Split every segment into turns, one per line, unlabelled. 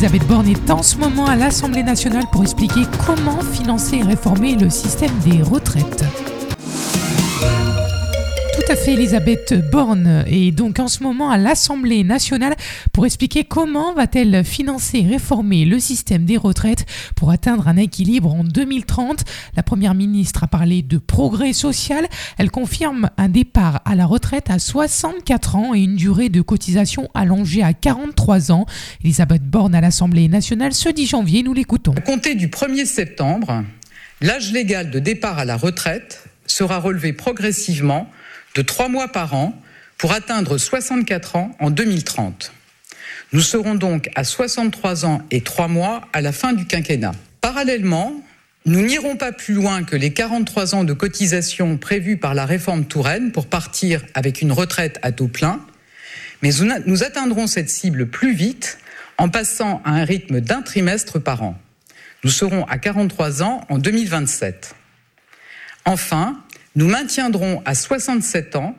Elisabeth Borne est en ce moment à l'Assemblée nationale pour expliquer comment financer et réformer le système des retraites. À fait, Elisabeth Borne est donc en ce moment à l'Assemblée nationale pour expliquer comment va-t-elle financer et réformer le système des retraites pour atteindre un équilibre en 2030. La Première ministre a parlé de progrès social. Elle confirme un départ à la retraite à 64 ans et une durée de cotisation allongée à 43 ans. Elisabeth Borne à l'Assemblée nationale ce 10 janvier, nous l'écoutons.
À compter du 1er septembre, l'âge légal de départ à la retraite sera relevé progressivement de trois mois par an pour atteindre 64 ans en 2030. Nous serons donc à 63 ans et trois mois à la fin du quinquennat. Parallèlement, nous n'irons pas plus loin que les 43 ans de cotisation prévus par la réforme Touraine pour partir avec une retraite à taux plein, mais nous atteindrons cette cible plus vite en passant à un rythme d'un trimestre par an. Nous serons à 43 ans en 2027. Enfin, nous maintiendrons à 67 ans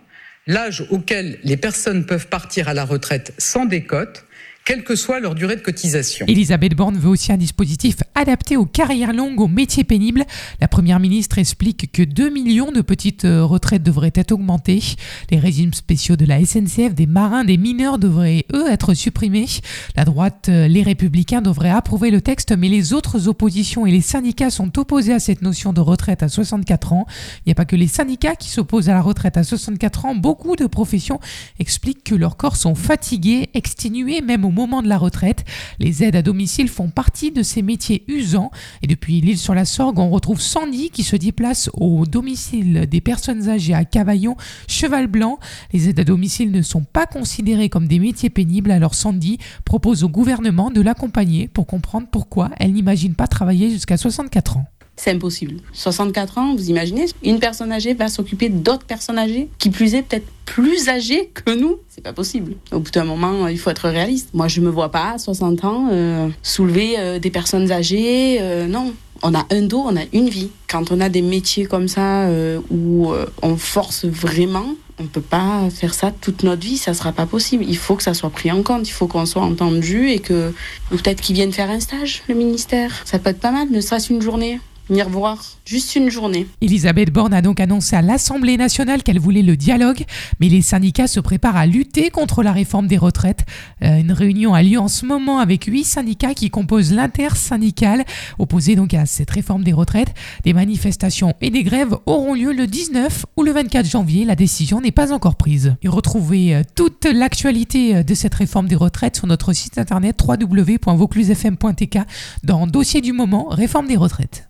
l'âge auquel les personnes peuvent partir à la retraite sans décote quelle que soit leur durée de cotisation.
Elisabeth Borne veut aussi un dispositif adapté aux carrières longues, aux métiers pénibles. La Première ministre explique que 2 millions de petites euh, retraites devraient être augmentées. Les régimes spéciaux de la SNCF, des marins, des mineurs devraient, eux, être supprimés. La droite, euh, les républicains devraient approuver le texte, mais les autres oppositions et les syndicats sont opposés à cette notion de retraite à 64 ans. Il n'y a pas que les syndicats qui s'opposent à la retraite à 64 ans. Beaucoup de professions expliquent que leurs corps sont fatigués, exténués, même au moment de la retraite. Les aides à domicile font partie de ces métiers usants. Et depuis l'île sur la Sorgue, on retrouve Sandy qui se déplace au domicile des personnes âgées à Cavaillon, Cheval Blanc. Les aides à domicile ne sont pas considérées comme des métiers pénibles, alors Sandy propose au gouvernement de l'accompagner pour comprendre pourquoi elle n'imagine pas travailler jusqu'à 64 ans
c'est impossible. 64 ans, vous imaginez, une personne âgée va s'occuper d'autres personnes âgées, qui plus est peut-être plus âgées que nous. C'est pas possible. Au bout d'un moment, il faut être réaliste. Moi, je me vois pas à 60 ans euh, soulever euh, des personnes âgées. Euh, non. On a un dos, on a une vie. Quand on a des métiers comme ça où on force vraiment, on peut pas faire ça toute notre vie, ça sera pas possible. Il faut que ça soit pris en compte, il faut qu'on soit entendu et que peut-être qu'ils viennent faire un stage, le ministère. Ça peut être pas mal, ne serait-ce une journée venir voir juste une journée.
Elisabeth Borne a donc annoncé à l'Assemblée nationale qu'elle voulait le dialogue, mais les syndicats se préparent à lutter contre la réforme des retraites. Euh, une réunion a lieu en ce moment avec huit syndicats qui composent l'intersyndicale, opposés donc à cette réforme des retraites. Des manifestations et des grèves auront lieu le 19 ou le 24 janvier. La décision n'est pas encore prise. Et retrouvez euh, toute l'actualité euh, de cette réforme des retraites sur notre site internet www.vauclusefm.tk dans Dossier du moment, réforme des retraites.